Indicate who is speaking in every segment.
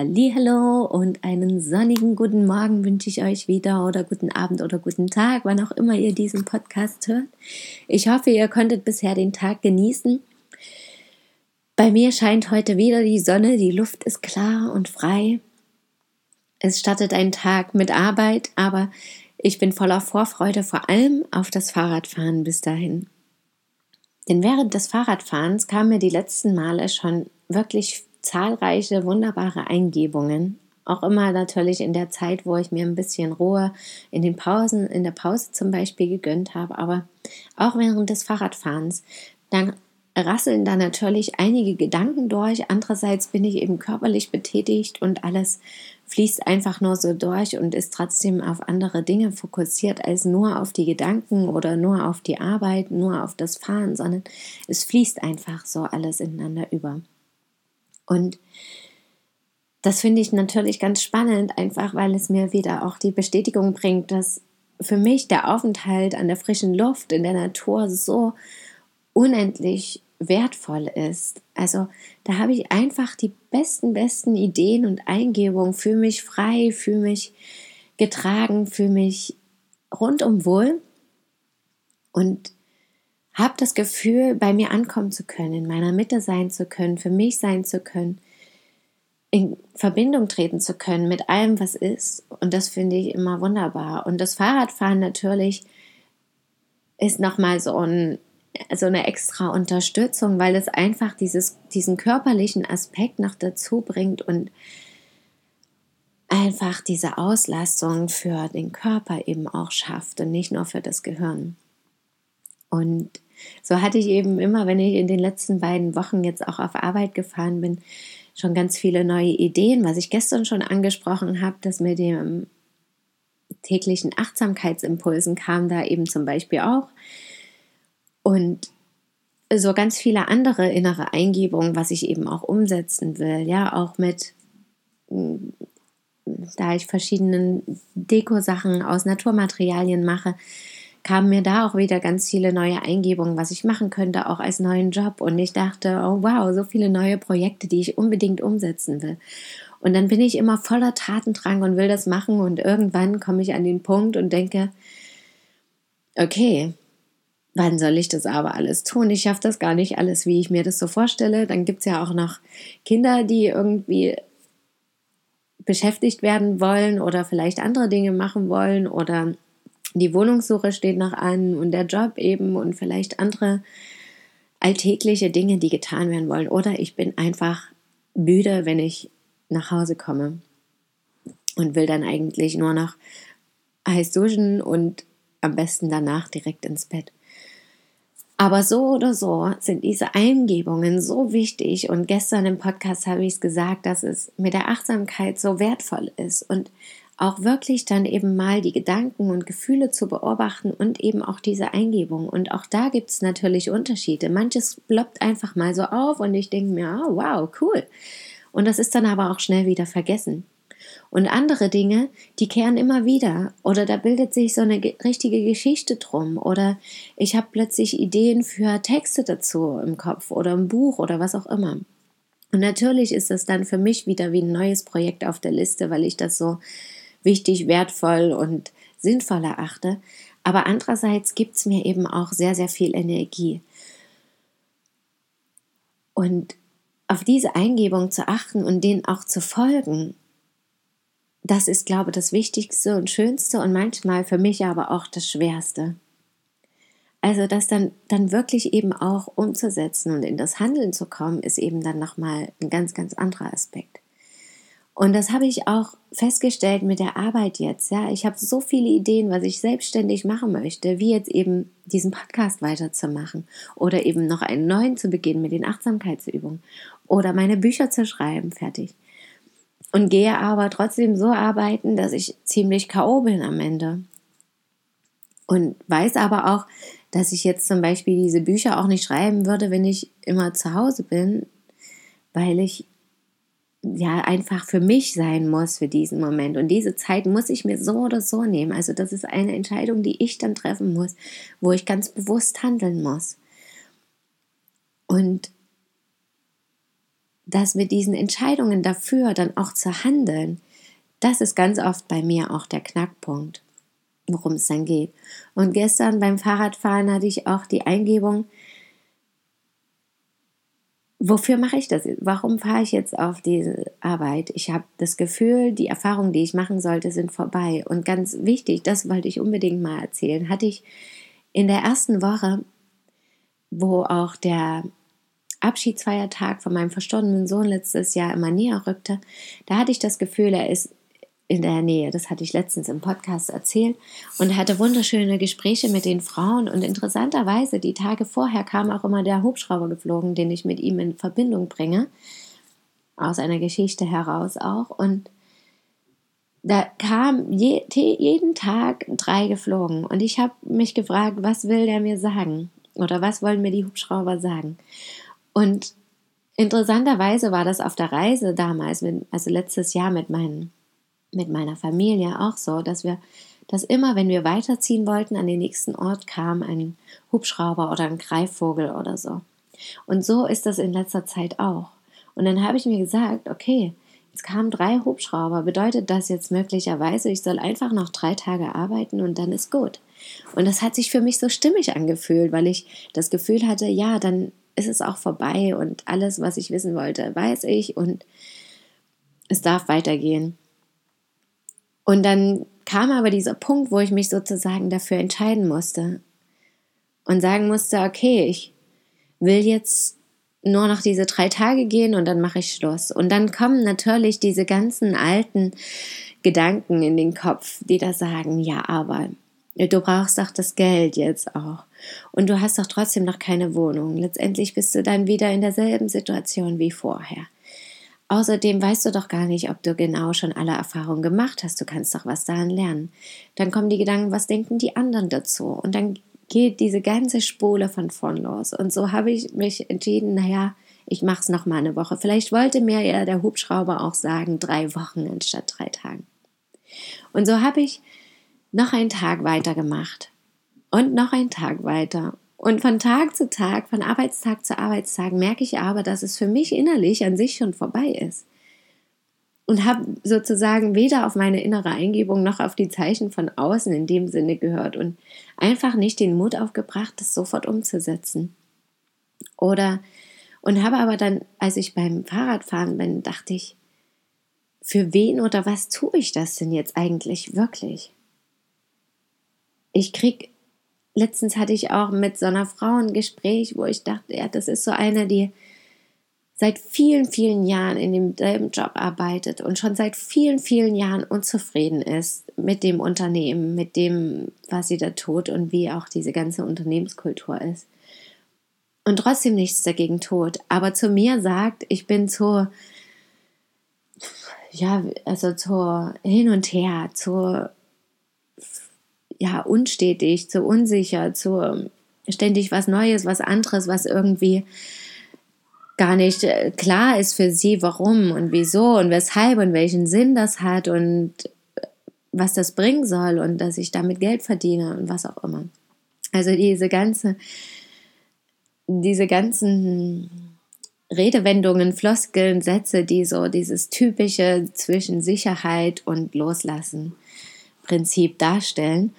Speaker 1: Hallo und einen sonnigen guten Morgen wünsche ich euch wieder oder guten Abend oder guten Tag, wann auch immer ihr diesen Podcast hört. Ich hoffe, ihr konntet bisher den Tag genießen. Bei mir scheint heute wieder die Sonne, die Luft ist klar und frei. Es startet ein Tag mit Arbeit, aber ich bin voller Vorfreude vor allem auf das Fahrradfahren bis dahin. Denn während des Fahrradfahrens kamen mir die letzten Male schon wirklich zahlreiche wunderbare Eingebungen. Auch immer natürlich in der Zeit, wo ich mir ein bisschen Ruhe in den Pausen, in der Pause zum Beispiel gegönnt habe, aber auch während des Fahrradfahrens. Dann rasseln da natürlich einige Gedanken durch. Andererseits bin ich eben körperlich betätigt und alles fließt einfach nur so durch und ist trotzdem auf andere Dinge fokussiert als nur auf die Gedanken oder nur auf die Arbeit, nur auf das Fahren, sondern es fließt einfach so alles ineinander über. Und das finde ich natürlich ganz spannend, einfach weil es mir wieder auch die Bestätigung bringt, dass für mich der Aufenthalt an der frischen Luft in der Natur so unendlich wertvoll ist. Also da habe ich einfach die besten, besten Ideen und Eingebungen, für mich frei, für mich getragen, für mich rundum wohl. Und habe das Gefühl, bei mir ankommen zu können, in meiner Mitte sein zu können, für mich sein zu können, in Verbindung treten zu können mit allem, was ist. Und das finde ich immer wunderbar. Und das Fahrradfahren natürlich ist nochmal so, ein, so eine extra Unterstützung, weil es einfach dieses, diesen körperlichen Aspekt noch dazu bringt und einfach diese Auslastung für den Körper eben auch schafft und nicht nur für das Gehirn. Und so hatte ich eben immer, wenn ich in den letzten beiden Wochen jetzt auch auf Arbeit gefahren bin, schon ganz viele neue Ideen, was ich gestern schon angesprochen habe, dass mit dem täglichen Achtsamkeitsimpulsen kam da eben zum Beispiel auch. Und so ganz viele andere innere Eingebungen, was ich eben auch umsetzen will, ja, auch mit, da ich verschiedenen Deko-Sachen aus Naturmaterialien mache, kamen mir da auch wieder ganz viele neue Eingebungen, was ich machen könnte, auch als neuen Job. Und ich dachte, oh wow, so viele neue Projekte, die ich unbedingt umsetzen will. Und dann bin ich immer voller Tatendrang und will das machen. Und irgendwann komme ich an den Punkt und denke, okay, wann soll ich das aber alles tun? Ich schaffe das gar nicht alles, wie ich mir das so vorstelle. Dann gibt es ja auch noch Kinder, die irgendwie beschäftigt werden wollen oder vielleicht andere Dinge machen wollen oder die Wohnungssuche steht noch an und der Job eben und vielleicht andere alltägliche Dinge, die getan werden wollen. Oder ich bin einfach müde, wenn ich nach Hause komme und will dann eigentlich nur noch heiß duschen und am besten danach direkt ins Bett. Aber so oder so sind diese Eingebungen so wichtig und gestern im Podcast habe ich es gesagt, dass es mit der Achtsamkeit so wertvoll ist und auch wirklich dann eben mal die Gedanken und Gefühle zu beobachten und eben auch diese Eingebung. Und auch da gibt es natürlich Unterschiede. Manches ploppt einfach mal so auf und ich denke mir, oh, wow, cool. Und das ist dann aber auch schnell wieder vergessen. Und andere Dinge, die kehren immer wieder oder da bildet sich so eine richtige Geschichte drum oder ich habe plötzlich Ideen für Texte dazu im Kopf oder ein Buch oder was auch immer. Und natürlich ist das dann für mich wieder wie ein neues Projekt auf der Liste, weil ich das so wichtig, wertvoll und sinnvoll erachte. Aber andererseits gibt es mir eben auch sehr, sehr viel Energie. Und auf diese Eingebung zu achten und denen auch zu folgen, das ist, glaube ich, das Wichtigste und Schönste und manchmal für mich aber auch das Schwerste. Also das dann, dann wirklich eben auch umzusetzen und in das Handeln zu kommen, ist eben dann nochmal ein ganz, ganz anderer Aspekt. Und das habe ich auch festgestellt mit der Arbeit jetzt. Ja, ich habe so viele Ideen, was ich selbstständig machen möchte, wie jetzt eben diesen Podcast weiterzumachen oder eben noch einen neuen zu beginnen mit den Achtsamkeitsübungen oder meine Bücher zu schreiben, fertig. und gehe aber trotzdem so arbeiten, dass ich ziemlich K.O. bin am Ende. Und weiß aber auch, dass ich jetzt zum Beispiel diese Bücher auch nicht schreiben würde, wenn ich immer zu Hause bin, weil ich ja einfach für mich sein muss für diesen Moment. Und diese Zeit muss ich mir so oder so nehmen. Also das ist eine Entscheidung, die ich dann treffen muss, wo ich ganz bewusst handeln muss. Und das mit diesen Entscheidungen dafür dann auch zu handeln, das ist ganz oft bei mir auch der Knackpunkt, worum es dann geht. Und gestern beim Fahrradfahren hatte ich auch die Eingebung, wofür mache ich das? Warum fahre ich jetzt auf diese Arbeit? Ich habe das Gefühl, die Erfahrungen, die ich machen sollte, sind vorbei. Und ganz wichtig, das wollte ich unbedingt mal erzählen, hatte ich in der ersten Woche, wo auch der Abschiedsfeiertag von meinem verstorbenen Sohn letztes Jahr immer näher rückte, da hatte ich das Gefühl, er ist in der Nähe. Das hatte ich letztens im Podcast erzählt und hatte wunderschöne Gespräche mit den Frauen. Und interessanterweise, die Tage vorher kam auch immer der Hubschrauber geflogen, den ich mit ihm in Verbindung bringe. Aus einer Geschichte heraus auch. Und da kam je, jeden Tag drei geflogen. Und ich habe mich gefragt, was will der mir sagen? Oder was wollen mir die Hubschrauber sagen? Und interessanterweise war das auf der Reise damals, also letztes Jahr mit, meinen, mit meiner Familie auch so, dass wir, dass immer, wenn wir weiterziehen wollten, an den nächsten Ort kam ein Hubschrauber oder ein Greifvogel oder so. Und so ist das in letzter Zeit auch. Und dann habe ich mir gesagt, okay, jetzt kamen drei Hubschrauber. Bedeutet das jetzt möglicherweise, ich soll einfach noch drei Tage arbeiten und dann ist gut? Und das hat sich für mich so stimmig angefühlt, weil ich das Gefühl hatte, ja, dann ist es auch vorbei und alles, was ich wissen wollte, weiß ich und es darf weitergehen. Und dann kam aber dieser Punkt, wo ich mich sozusagen dafür entscheiden musste und sagen musste, okay, ich will jetzt nur noch diese drei Tage gehen und dann mache ich Schluss. Und dann kommen natürlich diese ganzen alten Gedanken in den Kopf, die da sagen, ja, aber du brauchst doch das Geld jetzt auch. Und du hast doch trotzdem noch keine Wohnung. Letztendlich bist du dann wieder in derselben Situation wie vorher. Außerdem weißt du doch gar nicht, ob du genau schon alle Erfahrungen gemacht hast. Du kannst doch was daran lernen. Dann kommen die Gedanken, was denken die anderen dazu? Und dann geht diese ganze Spule von vorn los. Und so habe ich mich entschieden, naja, ich mache es noch mal eine Woche. Vielleicht wollte mir ja der Hubschrauber auch sagen, drei Wochen anstatt drei Tagen. Und so habe ich noch einen Tag weitergemacht und noch einen Tag weiter. Und von Tag zu Tag, von Arbeitstag zu Arbeitstag merke ich aber, dass es für mich innerlich an sich schon vorbei ist. Und habe sozusagen weder auf meine innere Eingebung noch auf die Zeichen von außen in dem Sinne gehört und einfach nicht den Mut aufgebracht, das sofort umzusetzen. Oder und habe aber dann, als ich beim Fahrradfahren bin, dachte ich, für wen oder was tue ich das denn jetzt eigentlich wirklich? Ich krieg letztens hatte ich auch mit so einer Frau ein Gespräch, wo ich dachte, ja, das ist so eine, die seit vielen, vielen Jahren in demselben Job arbeitet und schon seit vielen, vielen Jahren unzufrieden ist mit dem Unternehmen, mit dem, was sie da tut und wie auch diese ganze Unternehmenskultur ist. Und trotzdem nichts dagegen tut, aber zu mir sagt, ich bin zu, ja, also zu hin und her, zu ja, unstetig, zu unsicher, zu ähm, ständig was Neues, was anderes, was irgendwie gar nicht äh, klar ist für sie, warum und wieso und weshalb und welchen Sinn das hat und äh, was das bringen soll und dass ich damit Geld verdiene und was auch immer. Also diese ganze, diese ganzen Redewendungen, Floskeln, Sätze, die so dieses typische zwischen Sicherheit und Loslassen Prinzip darstellen.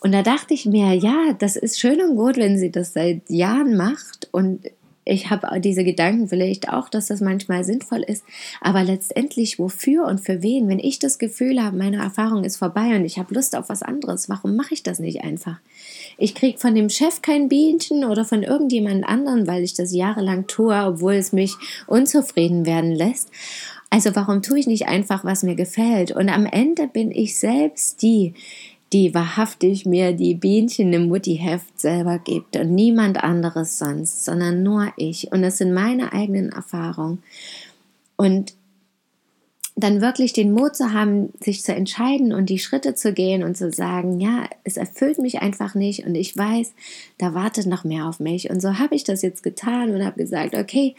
Speaker 1: Und da dachte ich mir, ja, das ist schön und gut, wenn sie das seit Jahren macht. Und ich habe diese Gedanken vielleicht auch, dass das manchmal sinnvoll ist. Aber letztendlich, wofür und für wen? Wenn ich das Gefühl habe, meine Erfahrung ist vorbei und ich habe Lust auf was anderes, warum mache ich das nicht einfach? Ich kriege von dem Chef kein Bienchen oder von irgendjemand anderen, weil ich das jahrelang tue, obwohl es mich unzufrieden werden lässt. Also warum tue ich nicht einfach, was mir gefällt? Und am Ende bin ich selbst die, die wahrhaftig mir die Bienchen im Mutti-Heft selber gibt und niemand anderes sonst, sondern nur ich. Und das sind meine eigenen Erfahrungen. Und dann wirklich den Mut zu haben, sich zu entscheiden und die Schritte zu gehen und zu sagen, ja, es erfüllt mich einfach nicht und ich weiß, da wartet noch mehr auf mich. Und so habe ich das jetzt getan und habe gesagt, okay,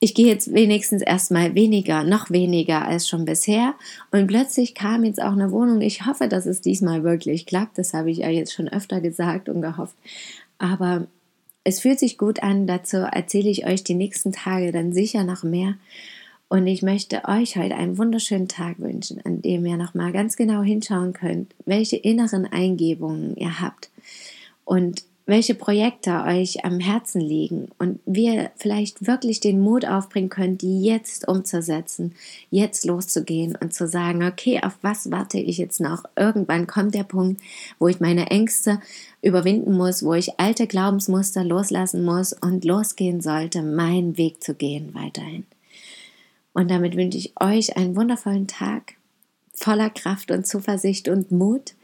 Speaker 1: ich gehe jetzt wenigstens erstmal weniger, noch weniger als schon bisher. Und plötzlich kam jetzt auch eine Wohnung. Ich hoffe, dass es diesmal wirklich klappt. Das habe ich ja jetzt schon öfter gesagt und gehofft. Aber es fühlt sich gut an. Dazu erzähle ich euch die nächsten Tage dann sicher noch mehr. Und ich möchte euch heute einen wunderschönen Tag wünschen, an dem ihr nochmal ganz genau hinschauen könnt, welche inneren Eingebungen ihr habt und welche Projekte euch am Herzen liegen und wie ihr vielleicht wirklich den Mut aufbringen könnt, die jetzt umzusetzen, jetzt loszugehen und zu sagen, okay, auf was warte ich jetzt noch? Irgendwann kommt der Punkt, wo ich meine Ängste überwinden muss, wo ich alte Glaubensmuster loslassen muss und losgehen sollte, meinen Weg zu gehen weiterhin. Und damit wünsche ich euch einen wundervollen Tag voller Kraft und Zuversicht und Mut.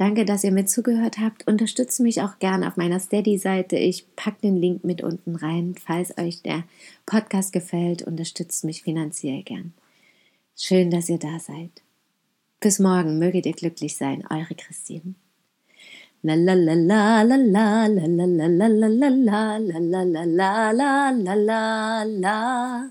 Speaker 1: Danke, dass ihr mir zugehört habt. Unterstützt mich auch gerne auf meiner Steady-Seite. Ich packe den Link mit unten rein. Falls euch der Podcast gefällt, unterstützt mich finanziell gern. Schön, dass ihr da seid. Bis morgen, möget ihr glücklich sein, eure Christine. La la la la la la la la la la la la la la la la la la la